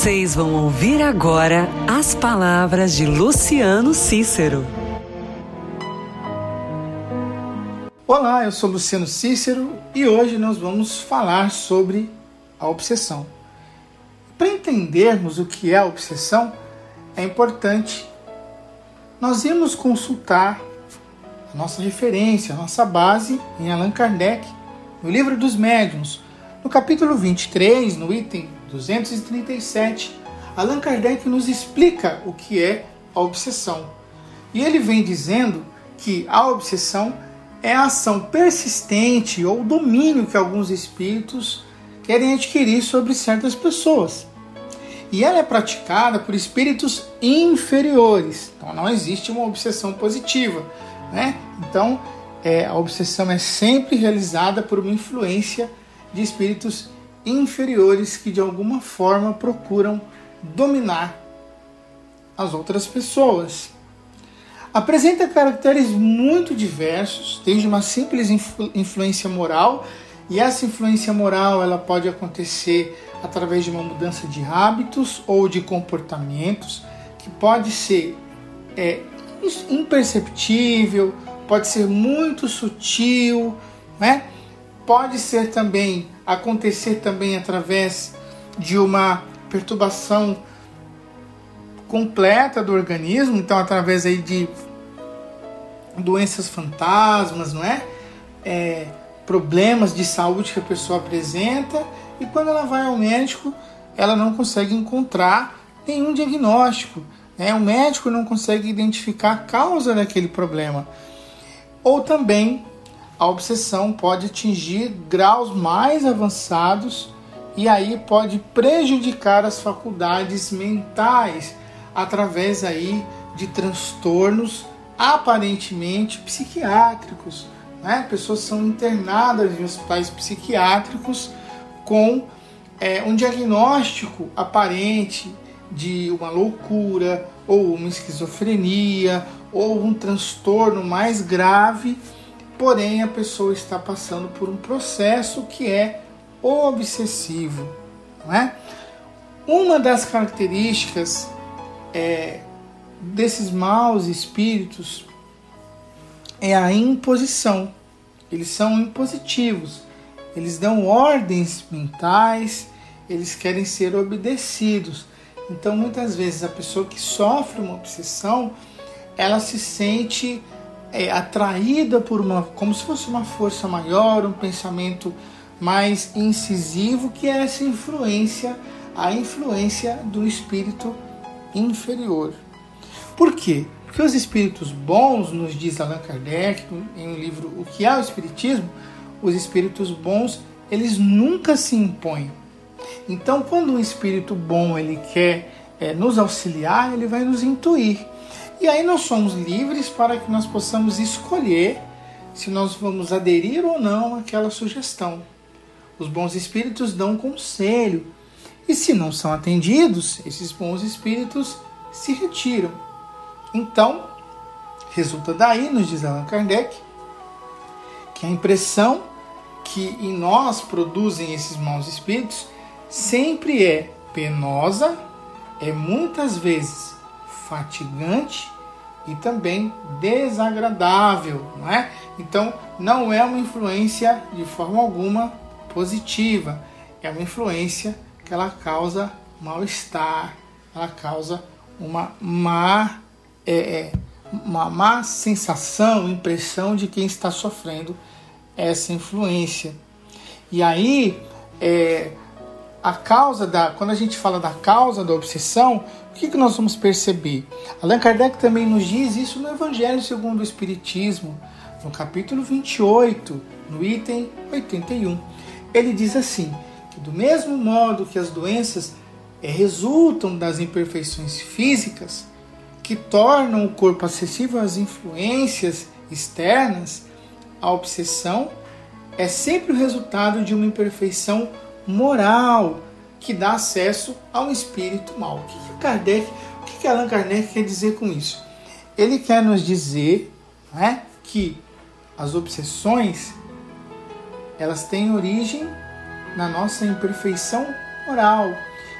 Vocês vão ouvir agora as palavras de Luciano Cícero. Olá, eu sou Luciano Cícero e hoje nós vamos falar sobre a obsessão. Para entendermos o que é a obsessão, é importante nós irmos consultar a nossa referência, a nossa base em Allan Kardec, no livro dos médiuns, no capítulo 23, no item 237, Allan Kardec nos explica o que é a obsessão. E ele vem dizendo que a obsessão é a ação persistente ou domínio que alguns espíritos querem adquirir sobre certas pessoas. E ela é praticada por espíritos inferiores. Então não existe uma obsessão positiva. Né? Então é, a obsessão é sempre realizada por uma influência de espíritos inferiores que de alguma forma procuram dominar as outras pessoas. Apresenta caracteres muito diversos, desde uma simples influ influência moral, e essa influência moral ela pode acontecer através de uma mudança de hábitos ou de comportamentos, que pode ser é, imperceptível, pode ser muito sutil, né? pode ser também acontecer também através de uma perturbação completa do organismo, então através aí de doenças fantasmas, não é? é? Problemas de saúde que a pessoa apresenta e quando ela vai ao médico, ela não consegue encontrar nenhum diagnóstico, né? O médico não consegue identificar a causa daquele problema. Ou também a obsessão pode atingir graus mais avançados e aí pode prejudicar as faculdades mentais através aí de transtornos aparentemente psiquiátricos. Né? Pessoas são internadas em hospitais psiquiátricos com é, um diagnóstico aparente de uma loucura ou uma esquizofrenia ou um transtorno mais grave, porém a pessoa está passando por um processo que é obsessivo. Não é? Uma das características é, desses maus espíritos é a imposição. Eles são impositivos. Eles dão ordens mentais, eles querem ser obedecidos. Então, muitas vezes, a pessoa que sofre uma obsessão, ela se sente é, atraída por uma, como se fosse uma força maior, um pensamento mais incisivo, que é essa influência, a influência do espírito inferior. Por quê? Porque os espíritos bons, nos diz Allan Kardec em um livro O que é o Espiritismo, os espíritos bons, eles nunca se impõem. Então, quando um espírito bom ele quer é, nos auxiliar, ele vai nos intuir. E aí nós somos livres para que nós possamos escolher se nós vamos aderir ou não àquela sugestão. Os bons espíritos dão conselho. E se não são atendidos, esses bons espíritos se retiram. Então, resulta daí, nos diz Allan Kardec, que a impressão que em nós produzem esses maus espíritos sempre é penosa, é muitas vezes fatigante e também desagradável, não é? Então, não é uma influência de forma alguma positiva, é uma influência que ela causa mal-estar, ela causa uma má, é, é, uma má sensação, impressão de quem está sofrendo essa influência. E aí, é, a causa da. Quando a gente fala da causa da obsessão, o que, nós vamos perceber? Allan Kardec também nos diz isso no Evangelho segundo o Espiritismo, no capítulo 28, no item 81. Ele diz assim: que do mesmo modo que as doenças é, resultam das imperfeições físicas, que tornam o corpo acessível às influências externas, a obsessão é sempre o resultado de uma imperfeição moral que dá acesso a um espírito mau. O que, que Kardec, o que, que Allan Kardec quer dizer com isso? Ele quer nos dizer né, que as obsessões elas têm origem na nossa imperfeição moral.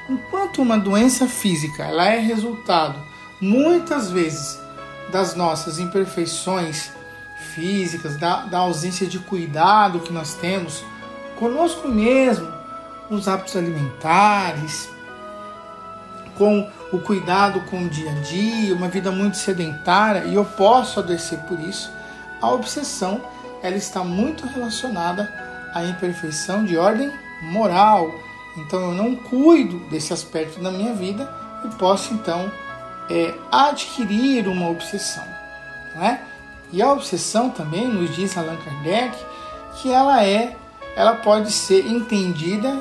Enquanto uma doença física ela é resultado muitas vezes das nossas imperfeições físicas, da, da ausência de cuidado que nós temos conosco mesmo, os hábitos alimentares, com o cuidado com o dia a dia, uma vida muito sedentária, e eu posso adoecer por isso, a obsessão ela está muito relacionada à imperfeição de ordem moral. Então eu não cuido desse aspecto da minha vida e posso então é, adquirir uma obsessão. Né? E a obsessão também nos diz Allan Kardec que ela é, ela pode ser entendida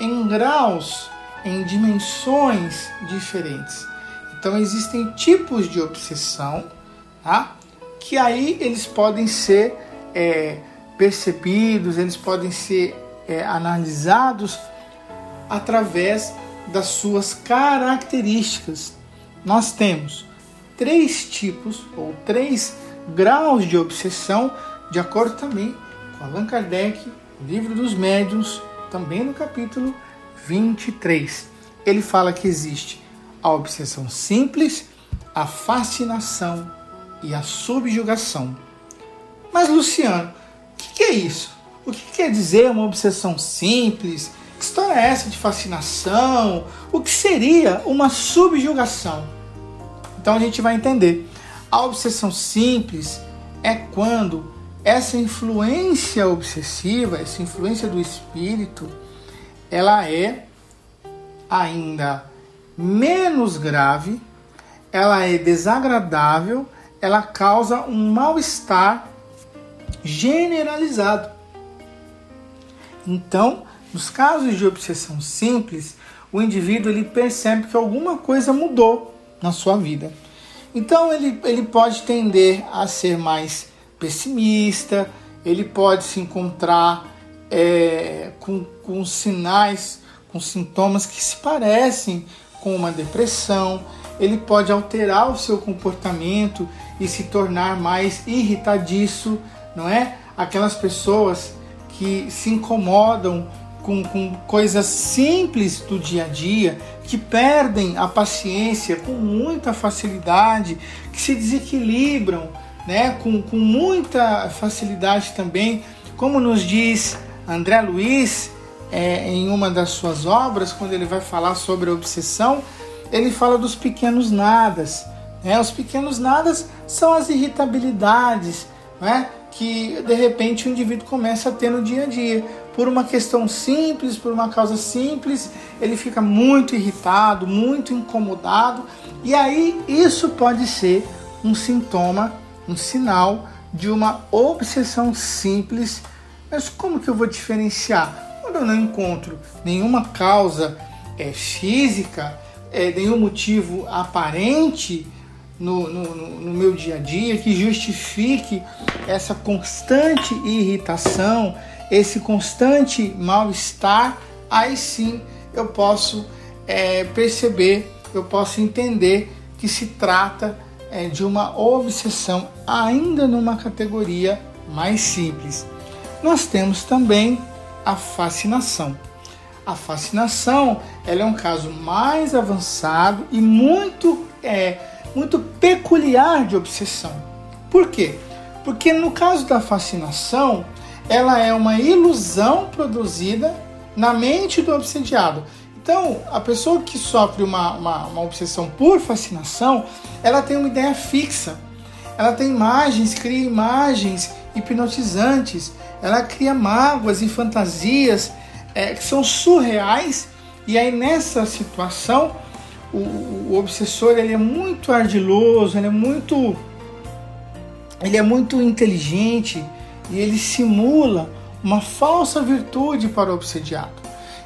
em graus, em dimensões diferentes. Então existem tipos de obsessão, tá? que aí eles podem ser é, percebidos, eles podem ser é, analisados através das suas características. Nós temos três tipos ou três graus de obsessão, de acordo também com Allan Kardec, Livro dos Médiuns, também no capítulo 23. Ele fala que existe a obsessão simples, a fascinação e a subjugação. Mas, Luciano, o que é isso? O que quer dizer uma obsessão simples? Que história é essa de fascinação? O que seria uma subjugação? Então a gente vai entender. A obsessão simples é quando essa influência obsessiva, essa influência do espírito, ela é ainda menos grave, ela é desagradável, ela causa um mal-estar generalizado. Então, nos casos de obsessão simples, o indivíduo ele percebe que alguma coisa mudou na sua vida. Então, ele, ele pode tender a ser mais pessimista, ele pode se encontrar é, com, com sinais, com sintomas que se parecem com uma depressão, ele pode alterar o seu comportamento e se tornar mais irritadiço, não é? Aquelas pessoas que se incomodam com, com coisas simples do dia a dia, que perdem a paciência com muita facilidade, que se desequilibram né, com, com muita facilidade também, como nos diz André Luiz é, em uma das suas obras, quando ele vai falar sobre a obsessão, ele fala dos pequenos nadas. Né? Os pequenos nadas são as irritabilidades, né? que de repente o indivíduo começa a ter no dia a dia. por uma questão simples, por uma causa simples, ele fica muito irritado, muito incomodado, e aí isso pode ser um sintoma, um sinal de uma obsessão simples. Mas como que eu vou diferenciar? Quando eu não encontro nenhuma causa é, física, é, nenhum motivo aparente no, no, no meu dia a dia que justifique essa constante irritação, esse constante mal-estar, aí sim eu posso é, perceber, eu posso entender que se trata é, de uma obsessão, ainda numa categoria mais simples. Nós temos também a fascinação. A fascinação ela é um caso mais avançado e muito, é, muito peculiar de obsessão. Por quê? Porque no caso da fascinação, ela é uma ilusão produzida na mente do obsediado. Então, a pessoa que sofre uma, uma, uma, obsessão por fascinação, ela tem uma ideia fixa. Ela tem imagens, cria imagens hipnotizantes. Ela cria mágoas e fantasias é, que são surreais. E aí, nessa situação, o, o obsessor ele é muito ardiloso, ele é muito, ele é muito inteligente e ele simula uma falsa virtude para o obsediado.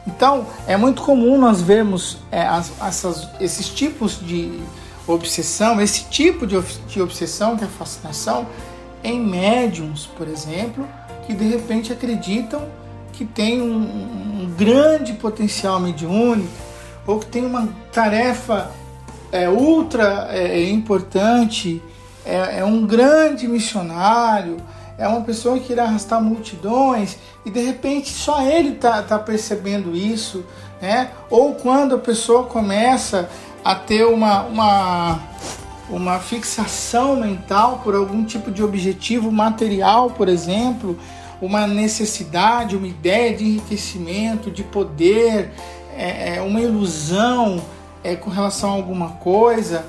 Então, é muito comum nós vermos é, as, essas, esses tipos de obsessão, esse tipo de, de obsessão, que é fascinação, em médiums, por exemplo, que de repente acreditam que tem um, um grande potencial mediúnico ou que tem uma tarefa é, ultra é, importante, é, é um grande missionário, é uma pessoa que irá arrastar multidões e de repente só ele está tá percebendo isso, né? Ou quando a pessoa começa a ter uma, uma, uma fixação mental por algum tipo de objetivo material, por exemplo, uma necessidade, uma ideia de enriquecimento, de poder, é, é uma ilusão é, com relação a alguma coisa,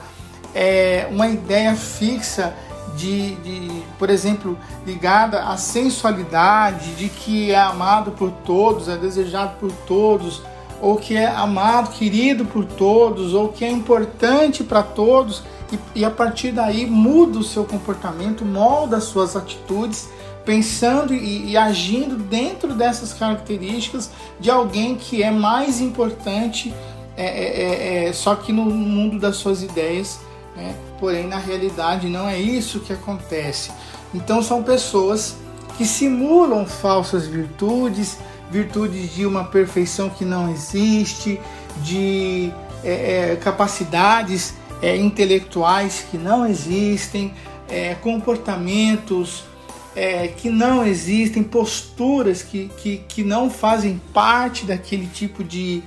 é, uma ideia fixa de, de, por exemplo, ligada à sensualidade, de que é amado por todos, é desejado por todos, ou que é amado, querido por todos, ou que é importante para todos, e, e, a partir daí muda o seu comportamento, molda as suas atitudes, pensando e, e agindo dentro dessas características de alguém que é mais importante, é, é, é, é só que no mundo das suas ideias né? porém na realidade não é isso que acontece. Então são pessoas que simulam falsas virtudes, virtudes de uma perfeição que não existe, de é, é, capacidades é, intelectuais que não existem, é, comportamentos é, que não existem, posturas que, que, que não fazem parte daquele tipo de,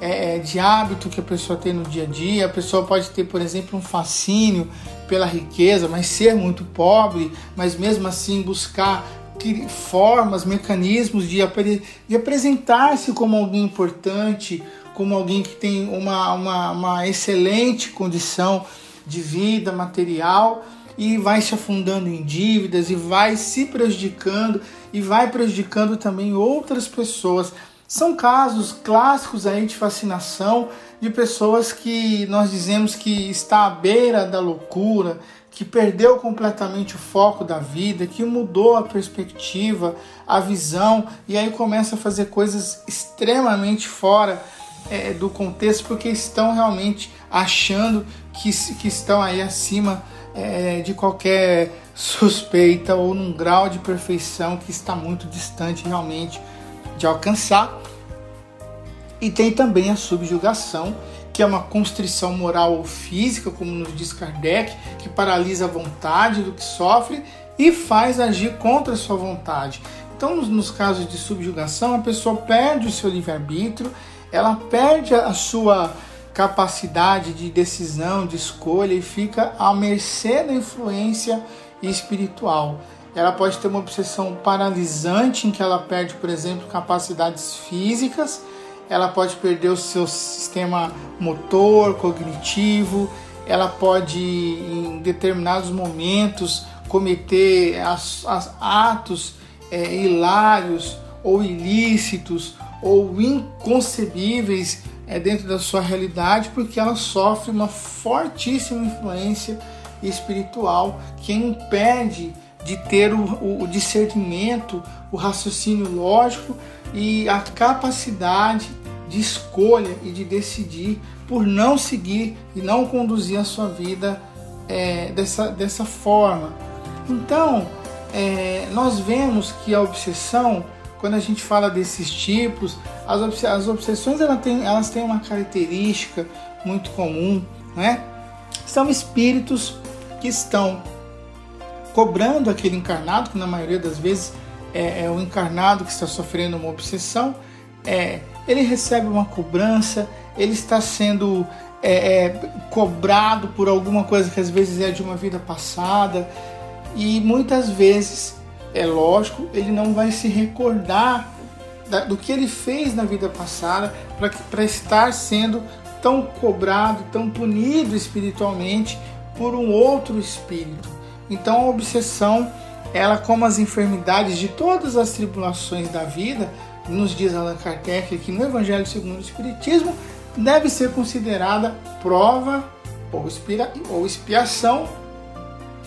é, é, de hábito que a pessoa tem no dia a dia. A pessoa pode ter, por exemplo, um fascínio pela riqueza, mas ser muito pobre, mas mesmo assim buscar formas, mecanismos de, de apresentar-se como alguém importante, como alguém que tem uma, uma, uma excelente condição de vida material e vai se afundando em dívidas e vai se prejudicando e vai prejudicando também outras pessoas. São casos clássicos aí de fascinação de pessoas que nós dizemos que está à beira da loucura, que perdeu completamente o foco da vida, que mudou a perspectiva, a visão e aí começa a fazer coisas extremamente fora é, do contexto porque estão realmente achando que, que estão aí acima é, de qualquer suspeita ou num grau de perfeição que está muito distante realmente de alcançar. E tem também a subjugação, que é uma constrição moral ou física, como nos diz Kardec, que paralisa a vontade do que sofre e faz agir contra a sua vontade. Então, nos, casos de subjugação, a pessoa perde o seu livre-arbítrio, ela perde a sua capacidade de decisão, de escolha e fica à mercê da influência espiritual ela pode ter uma obsessão paralisante em que ela perde, por exemplo, capacidades físicas, ela pode perder o seu sistema motor, cognitivo, ela pode, em determinados momentos, cometer atos é, hilários ou ilícitos ou inconcebíveis é, dentro da sua realidade, porque ela sofre uma fortíssima influência espiritual que impede de ter o, o discernimento, o raciocínio lógico e a capacidade de escolha e de decidir por não seguir e não conduzir a sua vida é, dessa, dessa forma. Então, é, nós vemos que a obsessão, quando a gente fala desses tipos, as, obs as obsessões elas têm, elas têm uma característica muito comum, né? São espíritos que estão cobrando aquele encarnado, que na maioria das vezes é, é o encarnado que está sofrendo uma obsessão, é, ele recebe uma cobrança, ele está sendo é, é, cobrado por alguma coisa que às vezes é de uma vida passada e muitas vezes, é lógico, ele não vai se recordar da, do que ele fez na vida passada para estar sendo tão cobrado, tão punido espiritualmente por um outro espírito. Então a obsessão, ela como as enfermidades de todas as tribulações da vida, nos diz Allan Kardec aqui no Evangelho segundo o Espiritismo, deve ser considerada prova ou, expira, ou expiação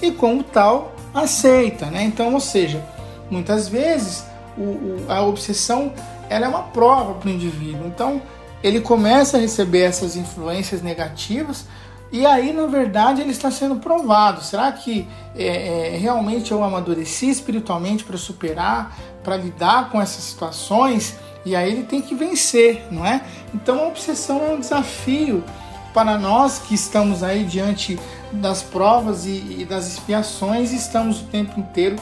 e como tal aceita, né? Então, ou seja, muitas vezes o, o, a obsessão ela é uma prova para o indivíduo. Então, ele começa a receber essas influências negativas e aí, na verdade, ele está sendo provado. Será que é, é, realmente eu amadureci espiritualmente para superar, para lidar com essas situações? E aí ele tem que vencer, não é? Então a obsessão é um desafio para nós que estamos aí diante das provas e, e das expiações, estamos o tempo inteiro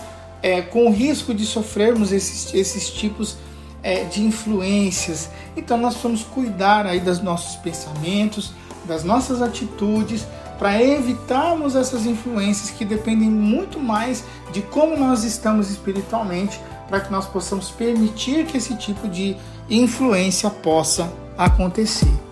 é, com o risco de sofrermos esses, esses tipos é, de influências. Então nós vamos cuidar aí dos nossos pensamentos, das nossas atitudes, para evitarmos essas influências que dependem muito mais de como nós estamos espiritualmente, para que nós possamos permitir que esse tipo de influência possa acontecer.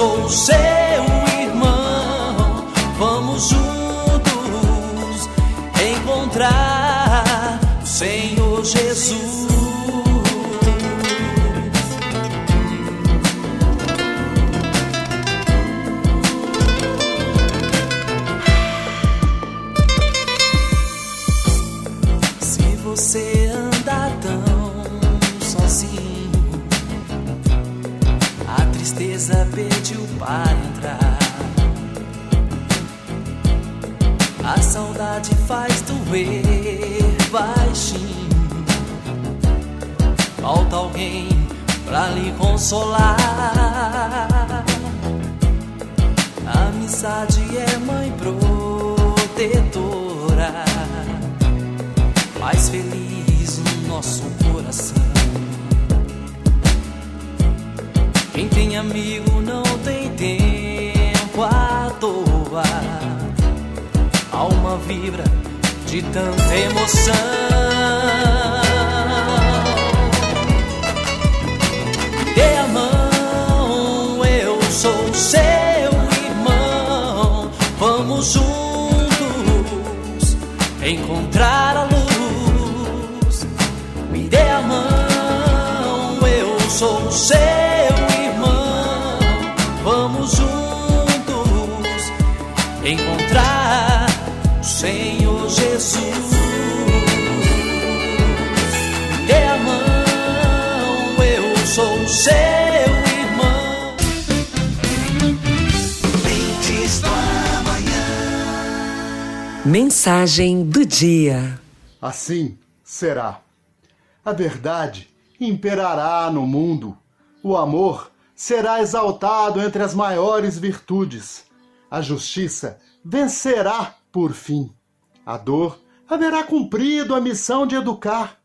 sou seu irmão. Vamos juntos encontrar o Senhor Jesus. saudade faz doer baixinho. Falta alguém pra lhe consolar. A amizade é mãe protetora, mais feliz no nosso coração. Quem tem amigo não tem tempo de tanta emoção. Mensagem do dia. Assim será. A verdade imperará no mundo. O amor será exaltado entre as maiores virtudes. A justiça vencerá por fim. A dor haverá cumprido a missão de educar.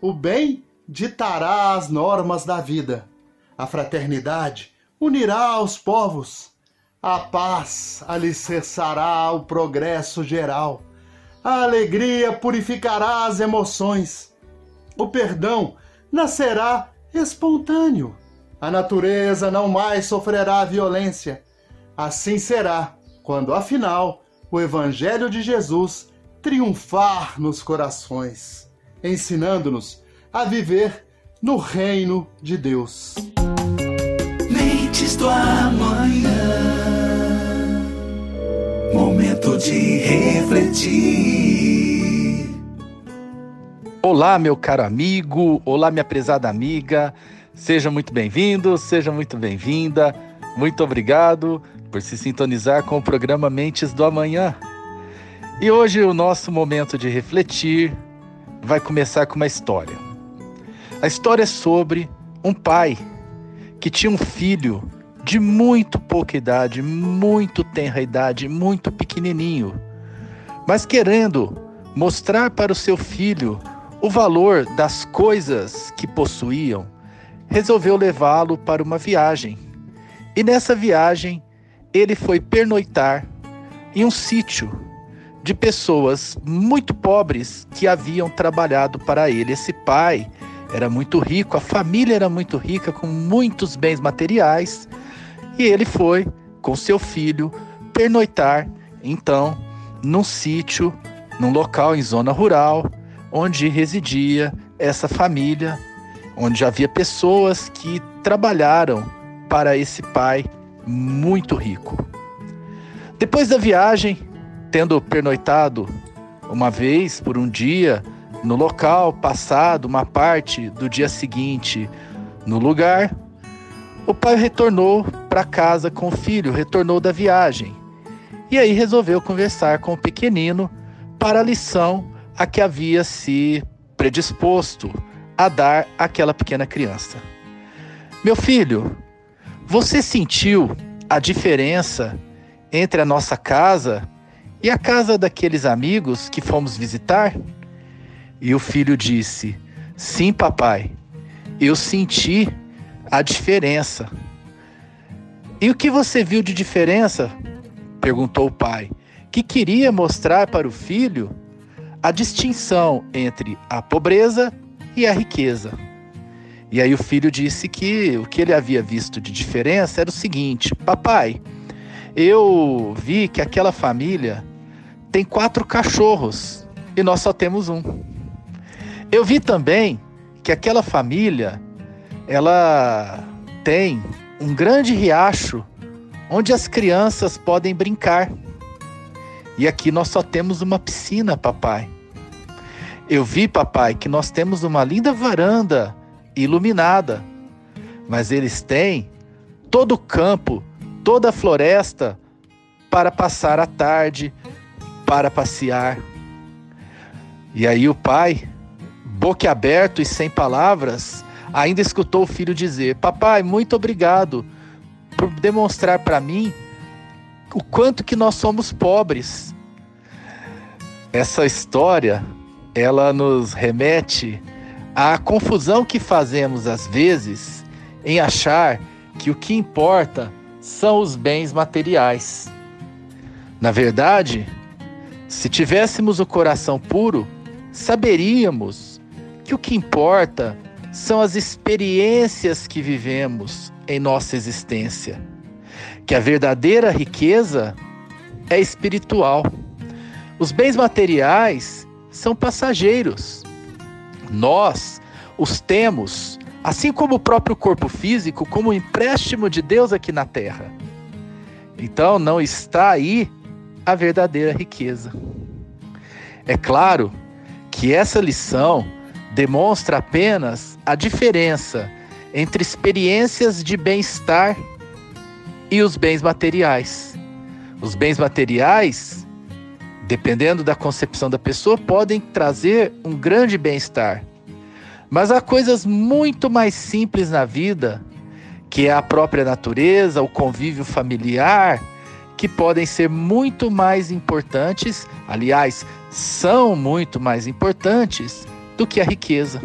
O bem ditará as normas da vida. A fraternidade unirá os povos. A paz alicerçará o progresso geral. A alegria purificará as emoções. O perdão nascerá espontâneo. A natureza não mais sofrerá violência. Assim será quando, afinal, o Evangelho de Jesus triunfar nos corações, ensinando-nos a viver no reino de Deus. Mentes do amanhã. De refletir. Olá, meu caro amigo, olá, minha prezada amiga. Seja muito bem-vindo, seja muito bem-vinda. Muito obrigado por se sintonizar com o programa Mentes do Amanhã. E hoje o nosso momento de refletir vai começar com uma história. A história é sobre um pai que tinha um filho de muito pouca idade, muito tenra idade, muito pequenininho, mas querendo mostrar para o seu filho o valor das coisas que possuíam, resolveu levá-lo para uma viagem. E nessa viagem, ele foi pernoitar em um sítio de pessoas muito pobres que haviam trabalhado para ele. Esse pai era muito rico, a família era muito rica, com muitos bens materiais, e ele foi com seu filho pernoitar, então, num sítio, num local em zona rural, onde residia essa família, onde havia pessoas que trabalharam para esse pai muito rico. Depois da viagem, tendo pernoitado uma vez por um dia no local, passado uma parte do dia seguinte no lugar, o pai retornou para casa com o filho, retornou da viagem. E aí resolveu conversar com o pequenino para a lição a que havia se predisposto a dar àquela pequena criança. Meu filho, você sentiu a diferença entre a nossa casa e a casa daqueles amigos que fomos visitar? E o filho disse: Sim, papai, eu senti a diferença. E o que você viu de diferença? perguntou o pai, que queria mostrar para o filho a distinção entre a pobreza e a riqueza. E aí o filho disse que o que ele havia visto de diferença era o seguinte: Papai, eu vi que aquela família tem quatro cachorros e nós só temos um. Eu vi também que aquela família ela tem um grande riacho onde as crianças podem brincar. E aqui nós só temos uma piscina, papai. Eu vi, papai, que nós temos uma linda varanda iluminada, mas eles têm todo o campo, toda a floresta para passar a tarde, para passear. E aí o pai, boquiaberto e sem palavras, ainda escutou o filho dizer: Papai, muito obrigado por demonstrar para mim o quanto que nós somos pobres. Essa história, ela nos remete à confusão que fazemos às vezes em achar que o que importa são os bens materiais. Na verdade, se tivéssemos o coração puro, saberíamos que o que importa são as experiências que vivemos em nossa existência. Que a verdadeira riqueza é espiritual. Os bens materiais são passageiros. Nós os temos, assim como o próprio corpo físico, como um empréstimo de Deus aqui na terra. Então não está aí a verdadeira riqueza. É claro que essa lição demonstra apenas a diferença entre experiências de bem-estar e os bens materiais. Os bens materiais dependendo da concepção da pessoa, podem trazer um grande bem-estar. Mas há coisas muito mais simples na vida, que é a própria natureza, o convívio familiar, que podem ser muito mais importantes, aliás, são muito mais importantes do que a riqueza.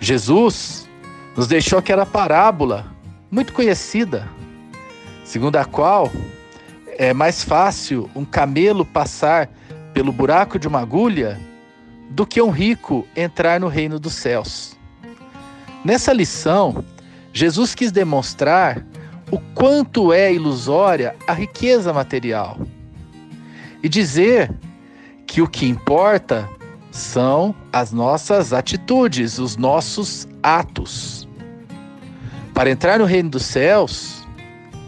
Jesus nos deixou aquela parábola muito conhecida, segundo a qual é mais fácil um camelo passar pelo buraco de uma agulha do que um rico entrar no reino dos céus. Nessa lição, Jesus quis demonstrar o quanto é ilusória a riqueza material e dizer que o que importa são as nossas atitudes, os nossos atos. Para entrar no reino dos céus,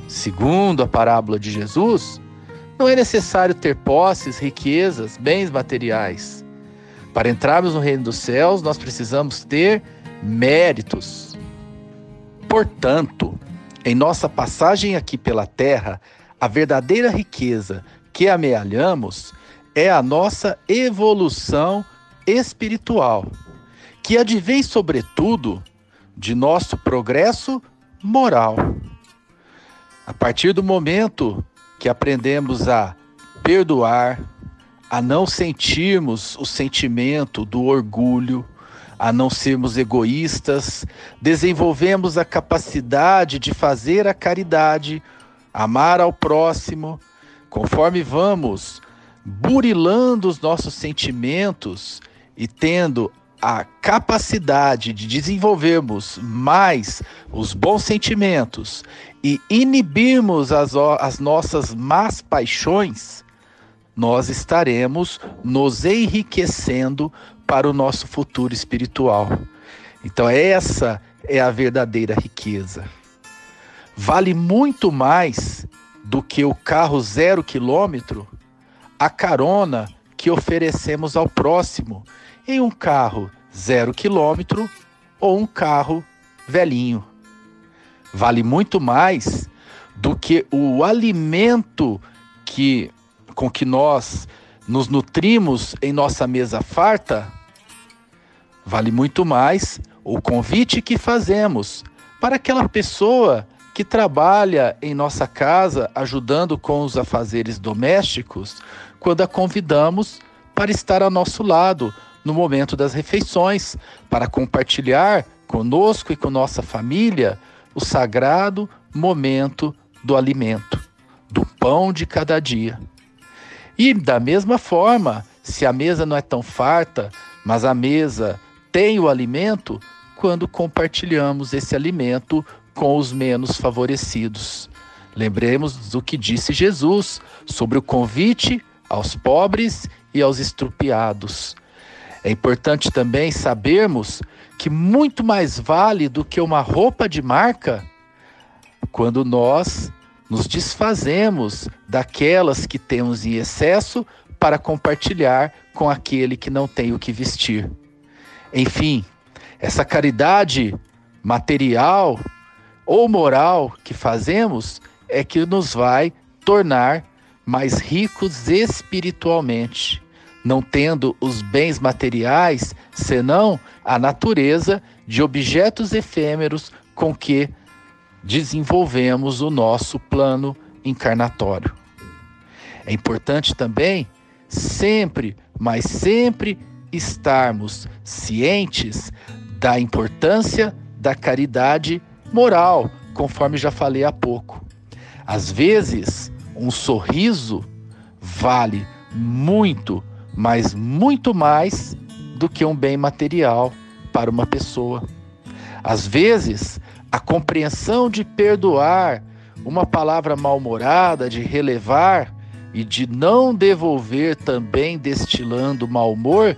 segundo a parábola de Jesus, não é necessário ter posses, riquezas, bens materiais. Para entrarmos no reino dos céus, nós precisamos ter méritos. Portanto, em nossa passagem aqui pela terra, a verdadeira riqueza que amealhamos é a nossa evolução espiritual, que advém, sobretudo, de nosso progresso moral. A partir do momento que aprendemos a perdoar, a não sentirmos o sentimento do orgulho, a não sermos egoístas, desenvolvemos a capacidade de fazer a caridade, amar ao próximo, conforme vamos burilando os nossos sentimentos e tendo a capacidade de desenvolvermos mais os bons sentimentos e inibirmos as, as nossas más paixões, nós estaremos nos enriquecendo para o nosso futuro espiritual. Então, essa é a verdadeira riqueza. Vale muito mais do que o carro zero quilômetro a carona que oferecemos ao próximo em um carro zero quilômetro ou um carro velhinho. Vale muito mais do que o alimento que com que nós nos nutrimos em nossa mesa farta Vale muito mais o convite que fazemos para aquela pessoa que trabalha em nossa casa ajudando com os afazeres domésticos, quando a convidamos para estar ao nosso lado no momento das refeições, para compartilhar conosco e com nossa família o sagrado momento do alimento, do pão de cada dia. E da mesma forma, se a mesa não é tão farta, mas a mesa tem o alimento quando compartilhamos esse alimento com os menos favorecidos. Lembremos do que disse Jesus sobre o convite aos pobres e aos estrupiados. É importante também sabermos que muito mais vale do que uma roupa de marca quando nós nos desfazemos daquelas que temos em excesso para compartilhar com aquele que não tem o que vestir. Enfim, essa caridade material ou moral que fazemos é que nos vai tornar mais ricos espiritualmente, não tendo os bens materiais senão a natureza de objetos efêmeros com que desenvolvemos o nosso plano encarnatório. É importante também sempre, mas sempre estarmos cientes da importância da caridade moral, conforme já falei há pouco. Às vezes, um sorriso vale muito, mas muito mais do que um bem material para uma pessoa. Às vezes, a compreensão de perdoar, uma palavra mal-humorada, de relevar e de não devolver também destilando mau humor,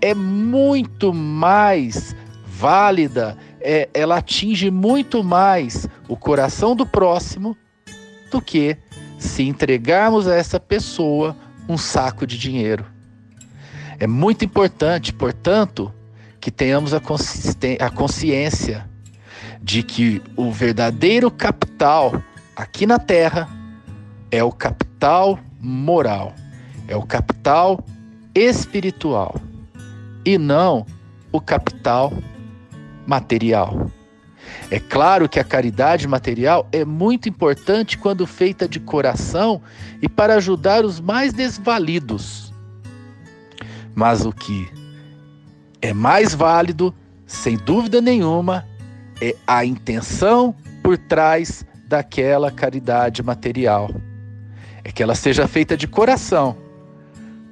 é muito mais válida, é, ela atinge muito mais o coração do próximo do que se entregarmos a essa pessoa um saco de dinheiro. É muito importante, portanto, que tenhamos a, a consciência de que o verdadeiro capital aqui na Terra é o capital moral, é o capital espiritual e não o capital material. É claro que a caridade material é muito importante quando feita de coração e para ajudar os mais desvalidos. Mas o que é mais válido, sem dúvida nenhuma, é a intenção por trás daquela caridade material. É que ela seja feita de coração,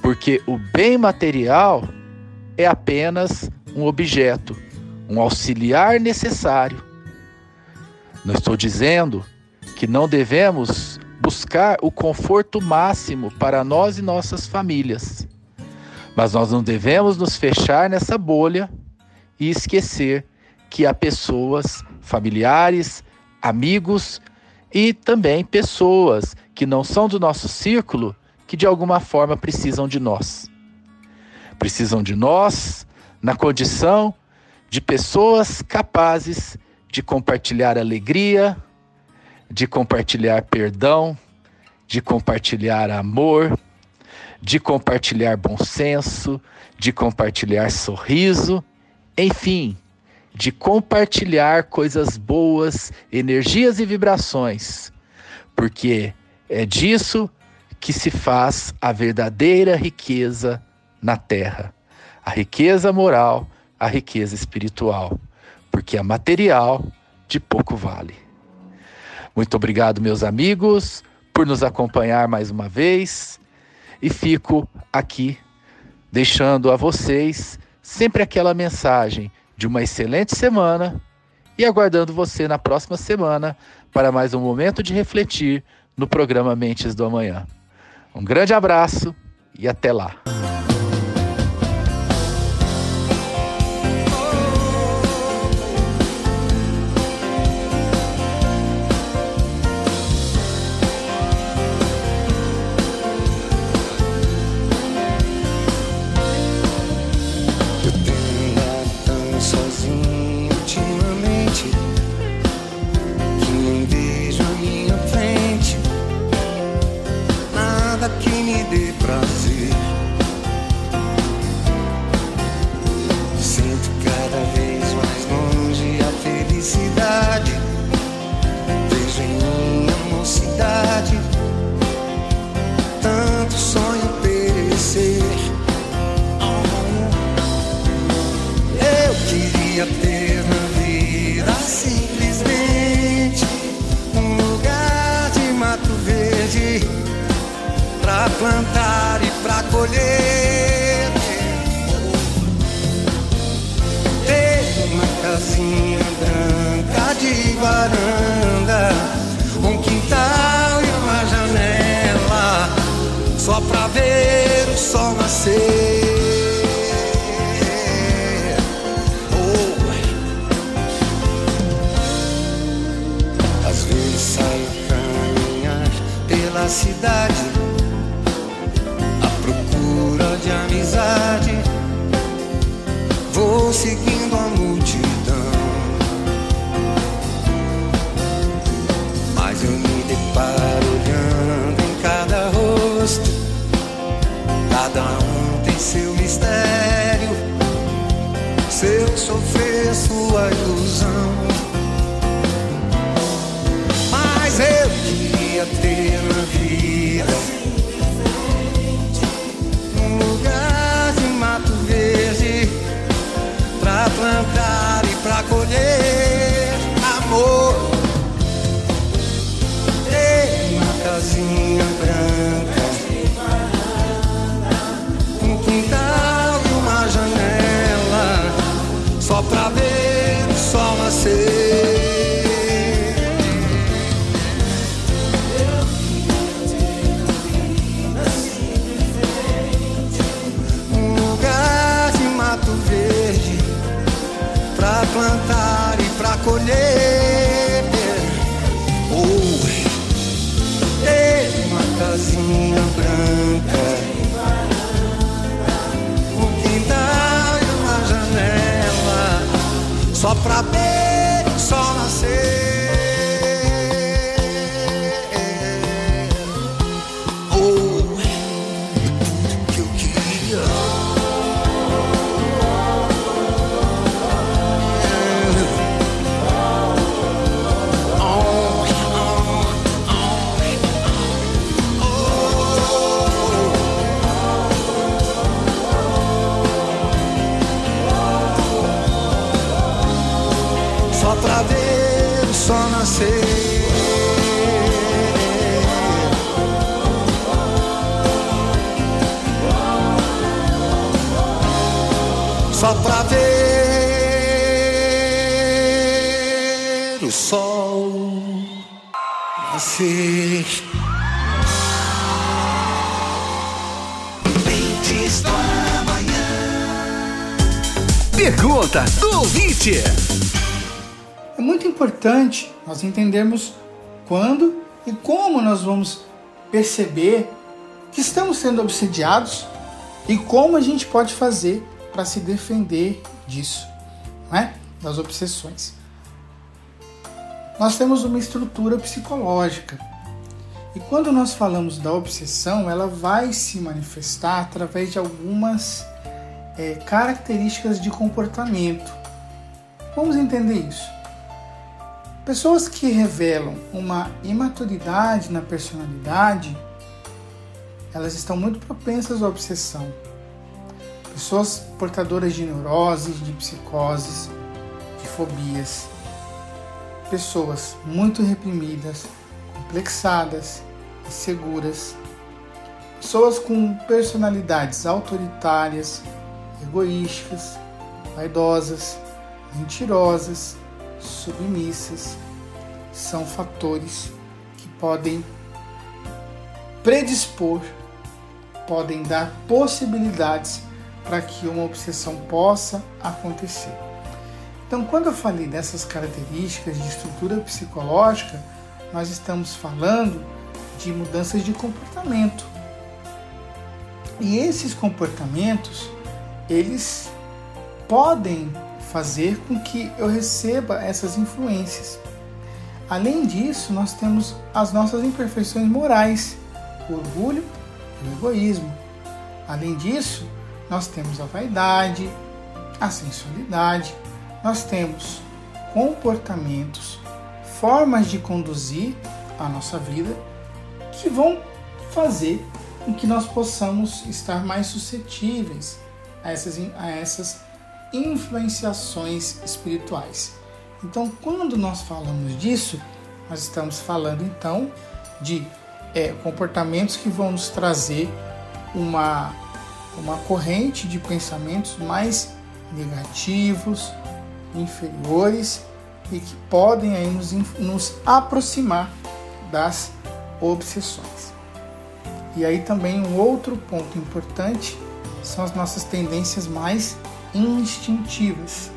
porque o bem material é apenas um objeto, um auxiliar necessário. Não estou dizendo que não devemos buscar o conforto máximo para nós e nossas famílias. Mas nós não devemos nos fechar nessa bolha e esquecer que há pessoas, familiares, amigos e também pessoas que não são do nosso círculo que de alguma forma precisam de nós. Precisam de nós na condição de pessoas capazes de compartilhar alegria, de compartilhar perdão, de compartilhar amor, de compartilhar bom senso, de compartilhar sorriso, enfim, de compartilhar coisas boas, energias e vibrações, porque é disso que se faz a verdadeira riqueza na terra. A riqueza moral, a riqueza espiritual, porque a material de pouco vale. Muito obrigado, meus amigos, por nos acompanhar mais uma vez e fico aqui deixando a vocês sempre aquela mensagem de uma excelente semana e aguardando você na próxima semana para mais um momento de refletir no programa Mentes do Amanhã. Um grande abraço e até lá. that ouvinte. É muito importante nós entendermos quando e como nós vamos perceber que estamos sendo obsediados e como a gente pode fazer para se defender disso, né? das obsessões. Nós temos uma estrutura psicológica e quando nós falamos da obsessão, ela vai se manifestar através de algumas é, características de comportamento. Vamos entender isso. Pessoas que revelam uma imaturidade na personalidade, elas estão muito propensas à obsessão. Pessoas portadoras de neuroses, de psicoses, de fobias. Pessoas muito reprimidas, complexadas, inseguras. Pessoas com personalidades autoritárias, egoístas, vaidosas, mentirosas, submissas, são fatores que podem predispor, podem dar possibilidades para que uma obsessão possa acontecer. Então, quando eu falei dessas características de estrutura psicológica, nós estamos falando de mudanças de comportamento. E esses comportamentos, eles podem fazer com que eu receba essas influências. Além disso, nós temos as nossas imperfeições morais, o orgulho e o egoísmo. Além disso, nós temos a vaidade, a sensualidade, nós temos comportamentos, formas de conduzir a nossa vida que vão fazer com que nós possamos estar mais suscetíveis a essas, a essas influenciações espirituais. Então, quando nós falamos disso, nós estamos falando então de é, comportamentos que vão nos trazer uma, uma corrente de pensamentos mais negativos, inferiores e que podem aí nos, nos aproximar das obsessões. E aí também um outro ponto importante são as nossas tendências mais instintivas.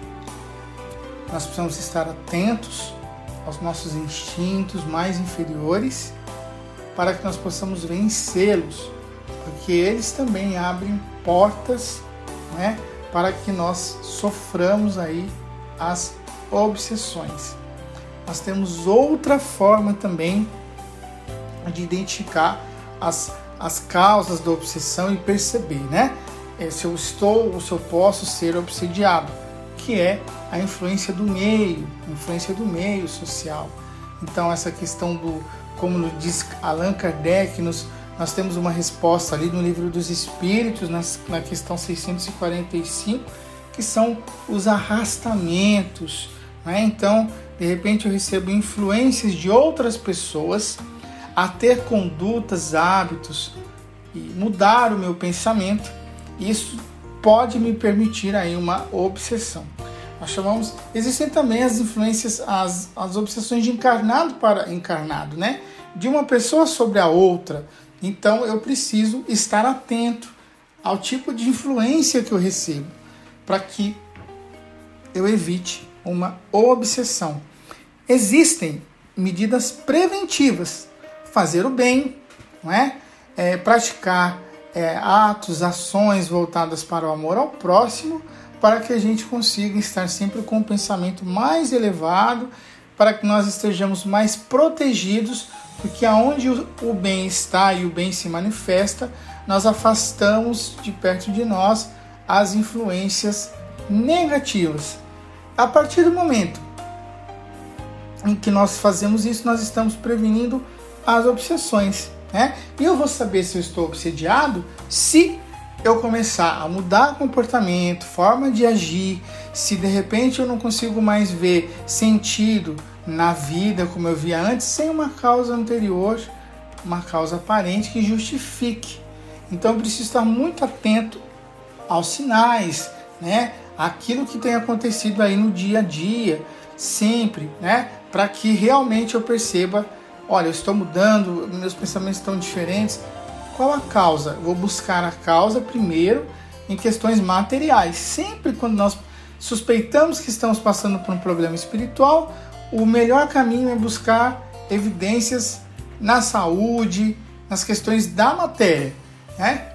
Nós precisamos estar atentos aos nossos instintos mais inferiores para que nós possamos vencê-los, porque eles também abrem portas né, para que nós soframos aí as obsessões. Nós temos outra forma também de identificar as, as causas da obsessão e perceber, né? É, se eu estou ou se eu posso ser obsediado, que é a influência do meio, a influência do meio social. Então essa questão do, como diz Allan Kardec, nos, nós temos uma resposta ali no livro dos Espíritos, na, na questão 645, que são os arrastamentos. Né? Então, de repente eu recebo influências de outras pessoas a ter condutas, hábitos e mudar o meu pensamento isso pode me permitir aí uma obsessão. Nós chamamos, existem também as influências, as, as obsessões de encarnado para encarnado, né? De uma pessoa sobre a outra. Então eu preciso estar atento ao tipo de influência que eu recebo para que eu evite uma obsessão. Existem medidas preventivas, fazer o bem, não é? é praticar é, atos, ações voltadas para o amor ao próximo, para que a gente consiga estar sempre com um pensamento mais elevado, para que nós estejamos mais protegidos, porque aonde o bem está e o bem se manifesta, nós afastamos de perto de nós as influências negativas. A partir do momento em que nós fazemos isso, nós estamos prevenindo as obsessões. Né? E eu vou saber se eu estou obsediado se eu começar a mudar comportamento, forma de agir, se de repente eu não consigo mais ver sentido na vida como eu via antes, sem uma causa anterior, uma causa aparente que justifique. Então eu preciso estar muito atento aos sinais, né? Aquilo que tem acontecido aí no dia a dia, sempre, né? Para que realmente eu perceba, olha, eu estou mudando, meus pensamentos estão diferentes. Qual a causa? vou buscar a causa primeiro em questões materiais. Sempre quando nós suspeitamos que estamos passando por um problema espiritual, o melhor caminho é buscar evidências na saúde, nas questões da matéria. Né?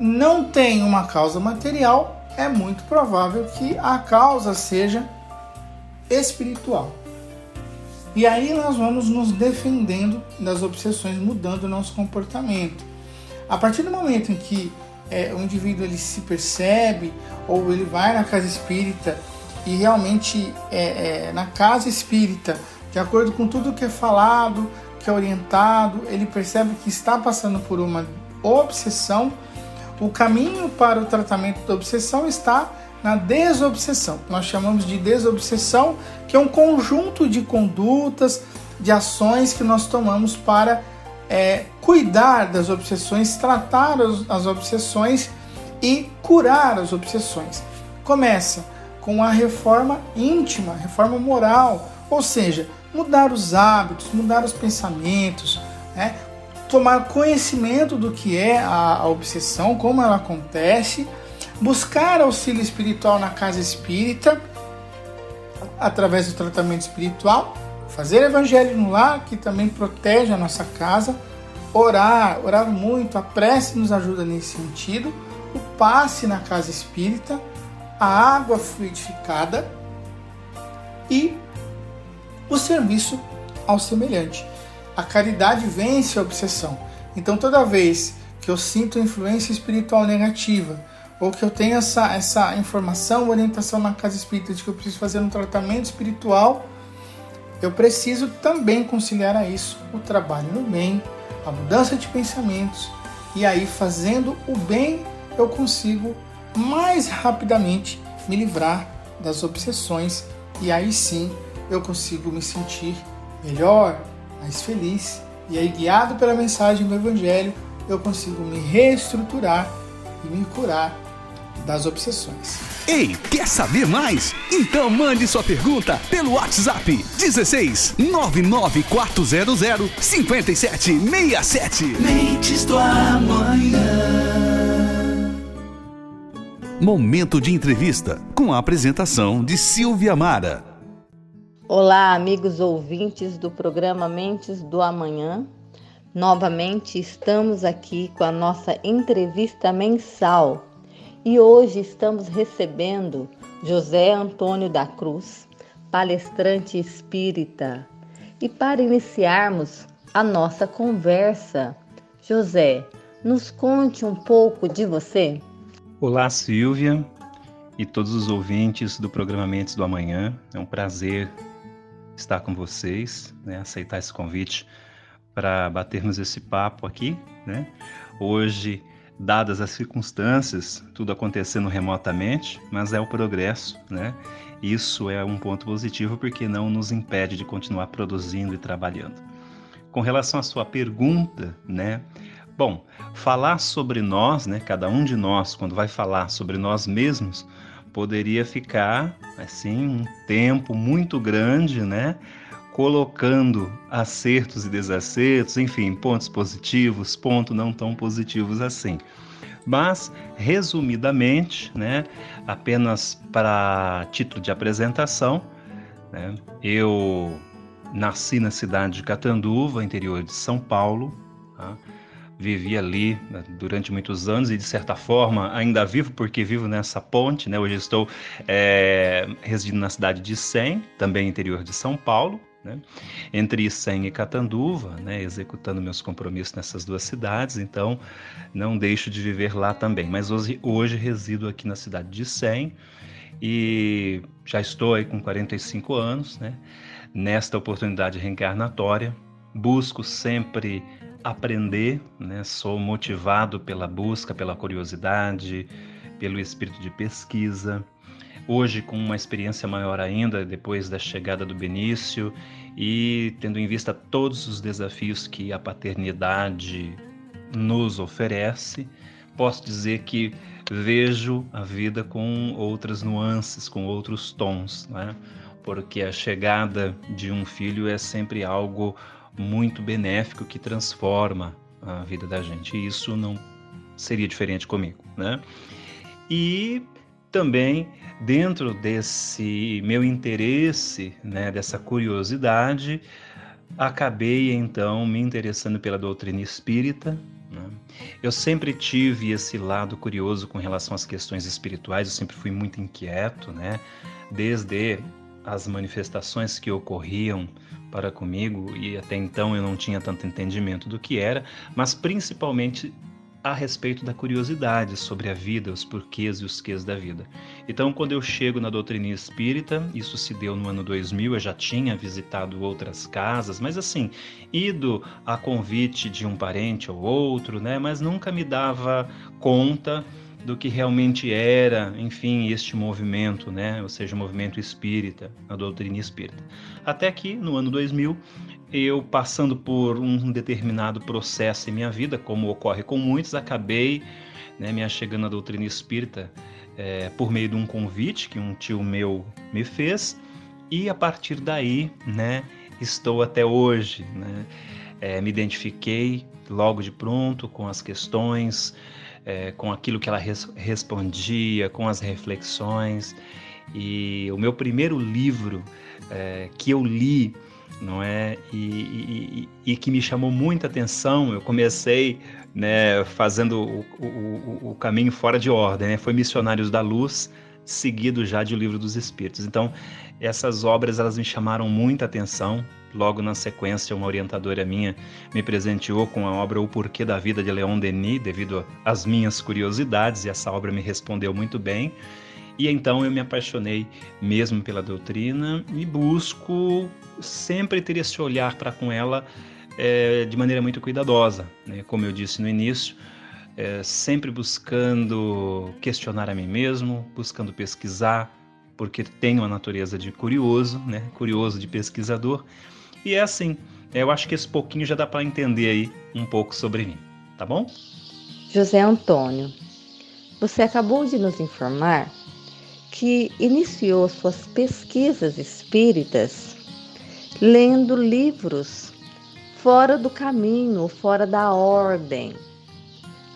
Não tem uma causa material, é muito provável que a causa seja espiritual. E aí nós vamos nos defendendo das obsessões, mudando o nosso comportamento. A partir do momento em que é, o indivíduo ele se percebe ou ele vai na casa espírita e realmente é, é, na casa espírita, de acordo com tudo que é falado, que é orientado, ele percebe que está passando por uma obsessão. O caminho para o tratamento da obsessão está na desobsessão. Nós chamamos de desobsessão, que é um conjunto de condutas, de ações que nós tomamos para é, cuidar das obsessões, tratar as, as obsessões e curar as obsessões. Começa com a reforma íntima, reforma moral, ou seja, mudar os hábitos, mudar os pensamentos, né? tomar conhecimento do que é a, a obsessão, como ela acontece, buscar auxílio espiritual na casa espírita, através do tratamento espiritual, fazer evangelho no lar, que também protege a nossa casa, orar, orar muito, a prece nos ajuda nesse sentido, o passe na casa espírita, a água fluidificada e o serviço ao semelhante. A caridade vence a obsessão. Então, toda vez que eu sinto influência espiritual negativa, ou que eu tenho essa, essa informação, orientação na casa espírita de que eu preciso fazer um tratamento espiritual, eu preciso também conciliar a isso o trabalho no bem, a mudança de pensamentos, e aí fazendo o bem eu consigo mais rapidamente me livrar das obsessões e aí sim eu consigo me sentir melhor, mais feliz. E aí, guiado pela mensagem do Evangelho, eu consigo me reestruturar e me curar das obsessões. Ei, quer saber mais? Então mande sua pergunta pelo WhatsApp 16 99400 5767. Mentes do amanhã. Momento de entrevista com a apresentação de Silvia Mara. Olá, amigos ouvintes do programa Mentes do Amanhã. Novamente estamos aqui com a nossa entrevista mensal e hoje estamos recebendo José Antônio da Cruz, palestrante espírita. E para iniciarmos a nossa conversa, José, nos conte um pouco de você. Olá, Silvia e todos os ouvintes do programa Mentes do Amanhã. É um prazer estar com vocês, né, aceitar esse convite para batermos esse papo aqui. Né? Hoje, dadas as circunstâncias, tudo acontecendo remotamente, mas é o progresso. Né? Isso é um ponto positivo porque não nos impede de continuar produzindo e trabalhando. Com relação à sua pergunta, né? Bom, falar sobre nós, né, cada um de nós, quando vai falar sobre nós mesmos, poderia ficar assim um tempo muito grande, né, colocando acertos e desacertos, enfim, pontos positivos, pontos não tão positivos assim. Mas, resumidamente, né, apenas para título de apresentação, né, eu nasci na cidade de Catanduva, interior de São Paulo. Tá? vivi ali né, durante muitos anos e de certa forma ainda vivo porque vivo nessa ponte, né? Hoje estou é, residindo na cidade de Sem, também interior de São Paulo, né? entre Sem e Catanduva, né? executando meus compromissos nessas duas cidades, então não deixo de viver lá também. Mas hoje, hoje resido aqui na cidade de Sem e já estou aí com 45 anos, né? nesta oportunidade reencarnatória, busco sempre aprender, né? sou motivado pela busca, pela curiosidade, pelo espírito de pesquisa. Hoje, com uma experiência maior ainda, depois da chegada do Benício e tendo em vista todos os desafios que a paternidade nos oferece, posso dizer que vejo a vida com outras nuances, com outros tons, né? porque a chegada de um filho é sempre algo muito benéfico que transforma a vida da gente. E isso não seria diferente comigo, né? E também dentro desse meu interesse, né, dessa curiosidade, acabei então me interessando pela doutrina espírita. Né? Eu sempre tive esse lado curioso com relação às questões espirituais, eu sempre fui muito inquieto, né? Desde as manifestações que ocorriam para comigo e até então eu não tinha tanto entendimento do que era, mas principalmente a respeito da curiosidade sobre a vida, os porquês e os quês da vida. Então, quando eu chego na doutrina espírita, isso se deu no ano 2000, eu já tinha visitado outras casas, mas assim, ido a convite de um parente ou outro, né, mas nunca me dava conta do que realmente era, enfim, este movimento, né? ou seja, o movimento espírita, a doutrina espírita. Até que, no ano 2000, eu passando por um determinado processo em minha vida, como ocorre com muitos, acabei né, me achegando à doutrina espírita é, por meio de um convite que um tio meu me fez, e a partir daí, né, estou até hoje, né? É, me identifiquei logo de pronto com as questões, é, com aquilo que ela res respondia, com as reflexões. E o meu primeiro livro é, que eu li, não é, e, e, e, que me chamou muita atenção, eu comecei né, fazendo o, o, o caminho fora de ordem, né, foi Missionários da Luz, seguido já de O Livro dos Espíritos. Então, essas obras elas me chamaram muita atenção, Logo na sequência, uma orientadora minha me presenteou com a obra O Porquê da Vida de Leon Denis, devido às minhas curiosidades, e essa obra me respondeu muito bem. E então eu me apaixonei mesmo pela doutrina e busco sempre ter esse olhar para com ela é, de maneira muito cuidadosa. Né? Como eu disse no início, é, sempre buscando questionar a mim mesmo, buscando pesquisar, porque tenho a natureza de curioso, né? curioso de pesquisador, e é assim, eu acho que esse pouquinho já dá para entender aí um pouco sobre mim, tá bom? José Antônio, você acabou de nos informar que iniciou suas pesquisas espíritas lendo livros fora do caminho, fora da ordem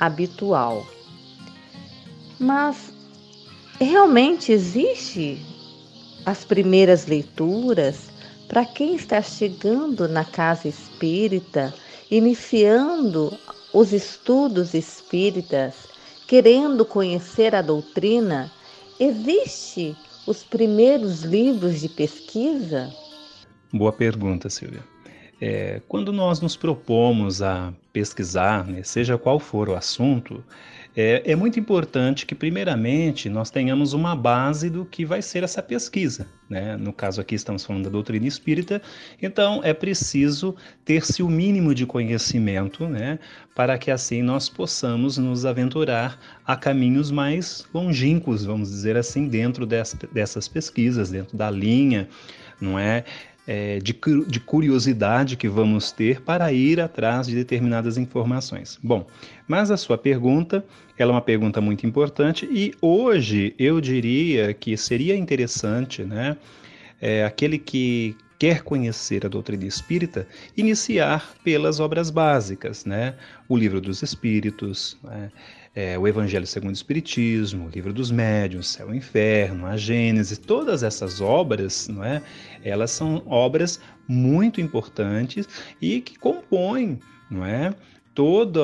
habitual. Mas realmente existe as primeiras leituras para quem está chegando na casa espírita, iniciando os estudos espíritas, querendo conhecer a doutrina, existe os primeiros livros de pesquisa? Boa pergunta, Silvia. É, quando nós nos propomos a pesquisar, né, seja qual for o assunto, é, é, muito importante que, primeiramente, nós tenhamos uma base do que vai ser essa pesquisa. Né? No caso aqui, estamos falando da doutrina espírita, então é preciso ter-se o mínimo de conhecimento né? para que assim nós possamos nos aventurar a caminhos mais longínquos, vamos dizer assim, dentro dessas pesquisas, dentro da linha, não é? É, de, de curiosidade que vamos ter para ir atrás de determinadas informações. Bom, mas a sua pergunta, ela é uma pergunta muito importante e hoje eu diria que seria interessante, né, é, aquele que quer conhecer a doutrina espírita, iniciar pelas obras básicas, né? O livro dos Espíritos, né? É, o Evangelho segundo o Espiritismo, o Livro dos Médiuns, Céu e Inferno, a Gênese, todas essas obras, não é? Elas são obras muito importantes e que compõem, não é? toda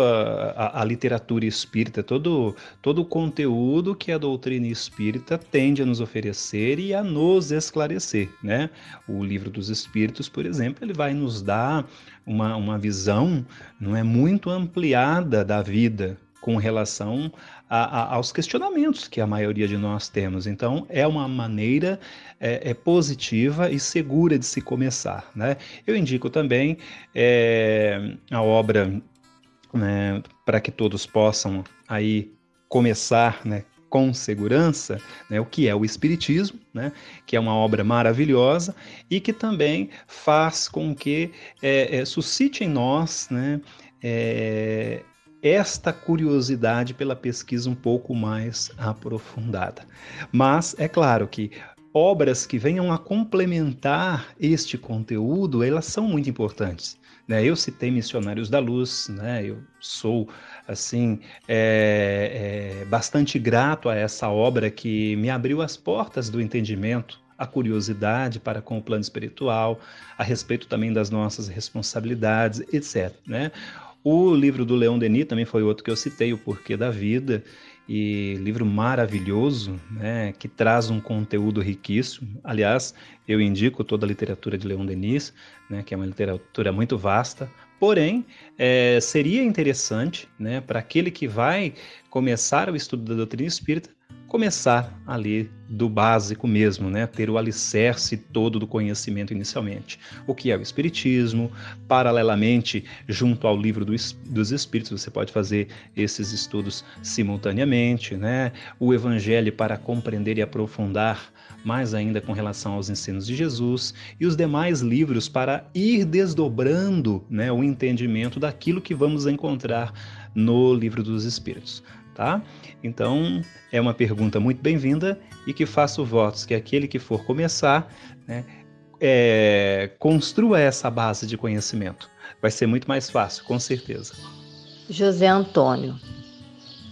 a, a, literatura espírita, todo, todo o conteúdo que a doutrina espírita tende a nos oferecer e a nos esclarecer. Né? O livro dos Espíritos, por exemplo, ele vai nos dar uma, uma visão não é muito ampliada da vida, com relação a, a, aos questionamentos que a maioria de nós temos. Então, é uma maneira é, é positiva e segura de se começar. Né? Eu indico também é, a obra né, para que todos possam aí começar né, com segurança né, o que é o Espiritismo, né, que é uma obra maravilhosa e que também faz com que é, é, suscite em nós né, é, esta curiosidade pela pesquisa um pouco mais aprofundada. Mas é claro que obras que venham a complementar este conteúdo, elas são muito importantes. Né? Eu citei Missionários da Luz, né? eu sou assim é, é, bastante grato a essa obra que me abriu as portas do entendimento, a curiosidade para com o plano espiritual, a respeito também das nossas responsabilidades, etc. Né? O livro do Leão Denis também foi outro que eu citei, O Porquê da Vida, e livro maravilhoso, né, que traz um conteúdo riquíssimo. Aliás, eu indico toda a literatura de Leon Denis, né, que é uma literatura muito vasta. Porém, é, seria interessante, né, para aquele que vai começar o estudo da doutrina espírita, começar ali do básico mesmo, né? Ter o alicerce todo do conhecimento inicialmente. O que é o Espiritismo? Paralelamente, junto ao livro do, dos Espíritos, você pode fazer esses estudos simultaneamente, né? O Evangelho para compreender e aprofundar mais ainda com relação aos ensinos de Jesus e os demais livros para ir desdobrando né, o entendimento daquilo que vamos encontrar no livro dos Espíritos tá? Então, é uma pergunta muito bem-vinda e que faço votos que aquele que for começar, né, é, construa essa base de conhecimento. Vai ser muito mais fácil, com certeza. José Antônio,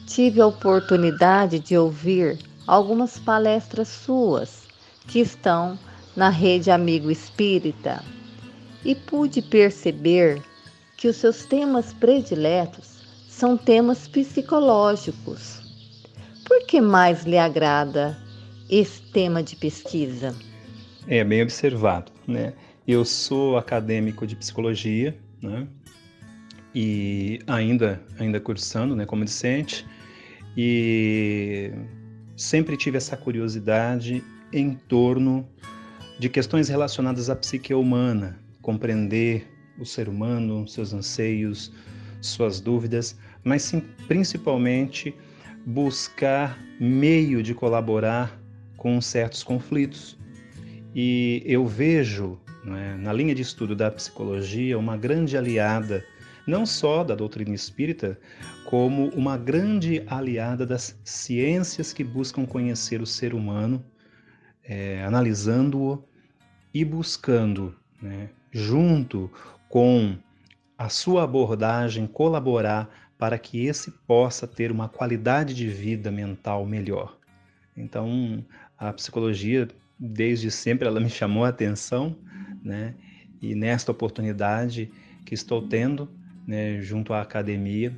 tive a oportunidade de ouvir algumas palestras suas que estão na rede Amigo Espírita e pude perceber que os seus temas prediletos são temas psicológicos. Por que mais lhe agrada esse tema de pesquisa? É bem observado, né? Eu sou acadêmico de psicologia, né? E ainda ainda cursando, né, como discente, e sempre tive essa curiosidade em torno de questões relacionadas à psique humana, compreender o ser humano, seus anseios, suas dúvidas, mas sim principalmente buscar meio de colaborar com certos conflitos. E eu vejo é, na linha de estudo da psicologia uma grande aliada, não só da doutrina espírita, como uma grande aliada das ciências que buscam conhecer o ser humano, é, analisando-o e buscando, né, junto com a sua abordagem, colaborar para que esse possa ter uma qualidade de vida mental melhor. Então, a psicologia, desde sempre, ela me chamou a atenção, né? E nesta oportunidade que estou tendo, né, junto à academia,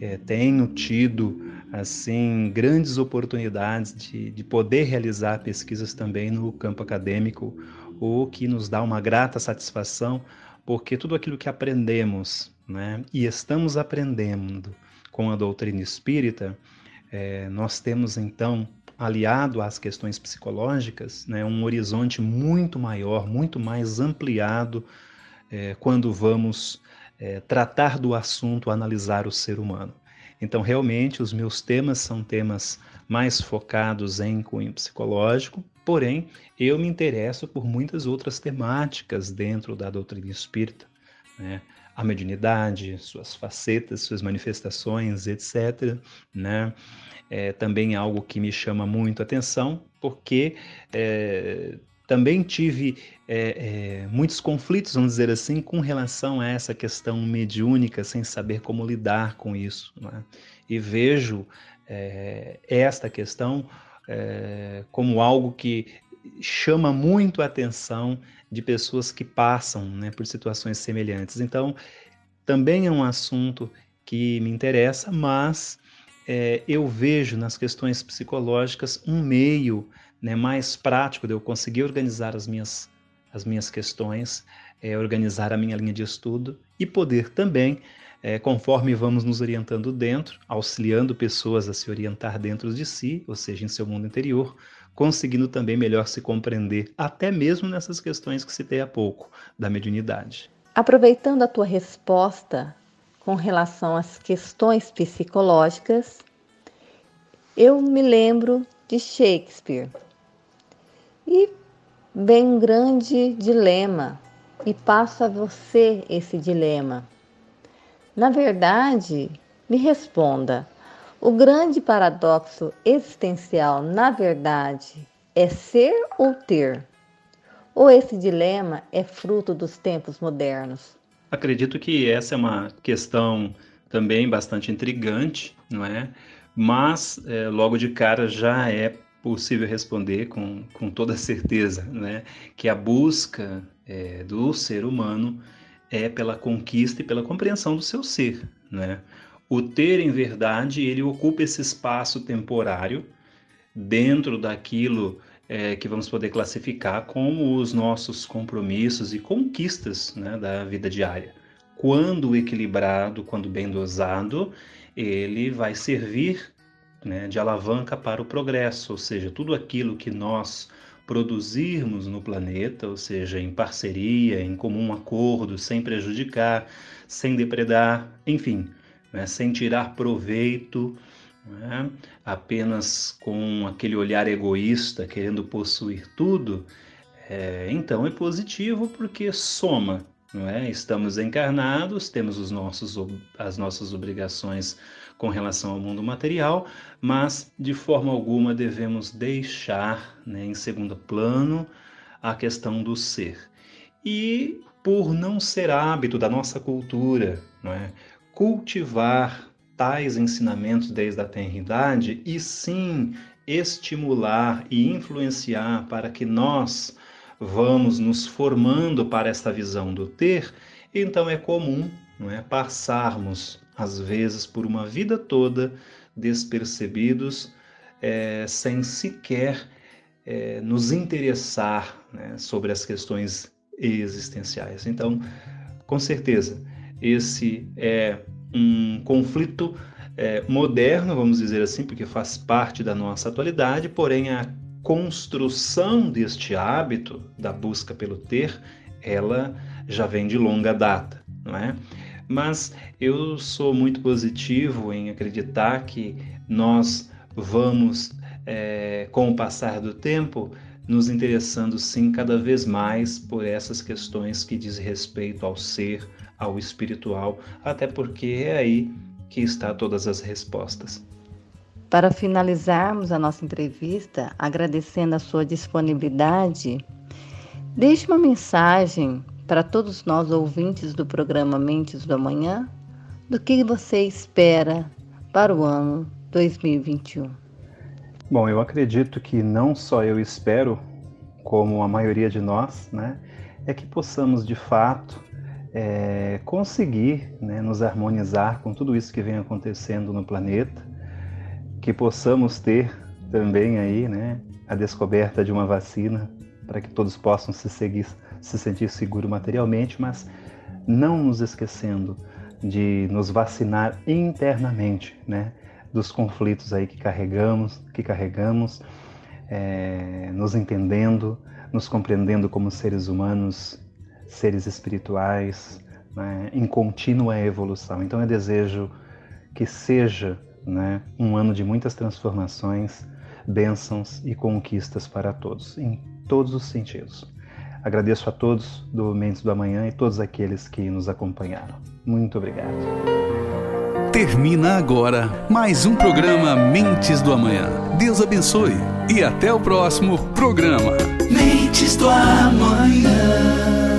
é, tenho tido assim grandes oportunidades de, de poder realizar pesquisas também no campo acadêmico, o que nos dá uma grata satisfação, porque tudo aquilo que aprendemos né? e estamos aprendendo com a doutrina espírita, é, nós temos então, aliado às questões psicológicas, né, um horizonte muito maior, muito mais ampliado é, quando vamos é, tratar do assunto, analisar o ser humano. Então, realmente, os meus temas são temas mais focados em cunho psicológico, porém, eu me interesso por muitas outras temáticas dentro da doutrina espírita. Né? A mediunidade, suas facetas, suas manifestações, etc. Né? É também algo que me chama muito atenção, porque é, também tive é, é, muitos conflitos, vamos dizer assim, com relação a essa questão mediúnica, sem saber como lidar com isso. Né? E vejo é, esta questão é, como algo que chama muito a atenção de pessoas que passam né, por situações semelhantes. Então, também é um assunto que me interessa, mas é, eu vejo nas questões psicológicas um meio né, mais prático de eu conseguir organizar as minhas, as minhas questões, é, organizar a minha linha de estudo e poder também, é, conforme vamos nos orientando dentro, auxiliando pessoas a se orientar dentro de si, ou seja, em seu mundo interior, conseguindo também melhor se compreender, até mesmo nessas questões que citei há pouco, da mediunidade. Aproveitando a tua resposta com relação às questões psicológicas, eu me lembro de Shakespeare. E vem um grande dilema e passo a você esse dilema. Na verdade, me responda: o grande paradoxo existencial, na verdade, é ser ou ter? Ou esse dilema é fruto dos tempos modernos? Acredito que essa é uma questão também bastante intrigante, não é? Mas é, logo de cara já é possível responder com, com toda certeza, né? Que a busca é, do ser humano é pela conquista e pela compreensão do seu ser, né? O ter, em verdade, ele ocupa esse espaço temporário dentro daquilo é, que vamos poder classificar como os nossos compromissos e conquistas né, da vida diária. Quando equilibrado, quando bem dosado, ele vai servir né, de alavanca para o progresso, ou seja, tudo aquilo que nós produzirmos no planeta, ou seja, em parceria, em comum acordo, sem prejudicar, sem depredar, enfim, né, sem tirar proveito, né, apenas com aquele olhar egoísta, querendo possuir tudo, é, então é positivo porque soma. Não é? Estamos encarnados, temos os nossos, as nossas obrigações com relação ao mundo material, mas de forma alguma devemos deixar né, em segundo plano a questão do ser. E por não ser hábito da nossa cultura, não é? Cultivar tais ensinamentos desde a tenridade e sim estimular e influenciar para que nós vamos nos formando para esta visão do ter, então é comum não é, passarmos às vezes por uma vida toda despercebidos, é, sem sequer é, nos interessar né, sobre as questões existenciais. Então, com certeza, esse é um conflito é, moderno, vamos dizer assim, porque faz parte da nossa atualidade, porém a construção deste hábito da busca pelo ter, ela já vem de longa data, não é? mas eu sou muito positivo em acreditar que nós vamos, é, com o passar do tempo, nos interessando sim cada vez mais por essas questões que diz respeito ao ser, ao espiritual, até porque é aí que está todas as respostas. Para finalizarmos a nossa entrevista, agradecendo a sua disponibilidade, deixe uma mensagem para todos nós ouvintes do programa Mentes do Amanhã, do que você espera para o ano 2021? Bom, eu acredito que não só eu espero, como a maioria de nós, né, é que possamos de fato é, conseguir né, nos harmonizar com tudo isso que vem acontecendo no planeta, que possamos ter também aí, né, a descoberta de uma vacina para que todos possam se seguir se sentir seguro materialmente, mas não nos esquecendo de nos vacinar internamente, né, dos conflitos aí que carregamos, que carregamos, é, nos entendendo, nos compreendendo como seres humanos, seres espirituais, né, em contínua evolução. Então eu desejo que seja né, um ano de muitas transformações, bênçãos e conquistas para todos, em todos os sentidos. Agradeço a todos do Mentes do Amanhã e todos aqueles que nos acompanharam. Muito obrigado. Termina agora mais um programa Mentes do Amanhã. Deus abençoe e até o próximo programa. Mentes do Amanhã.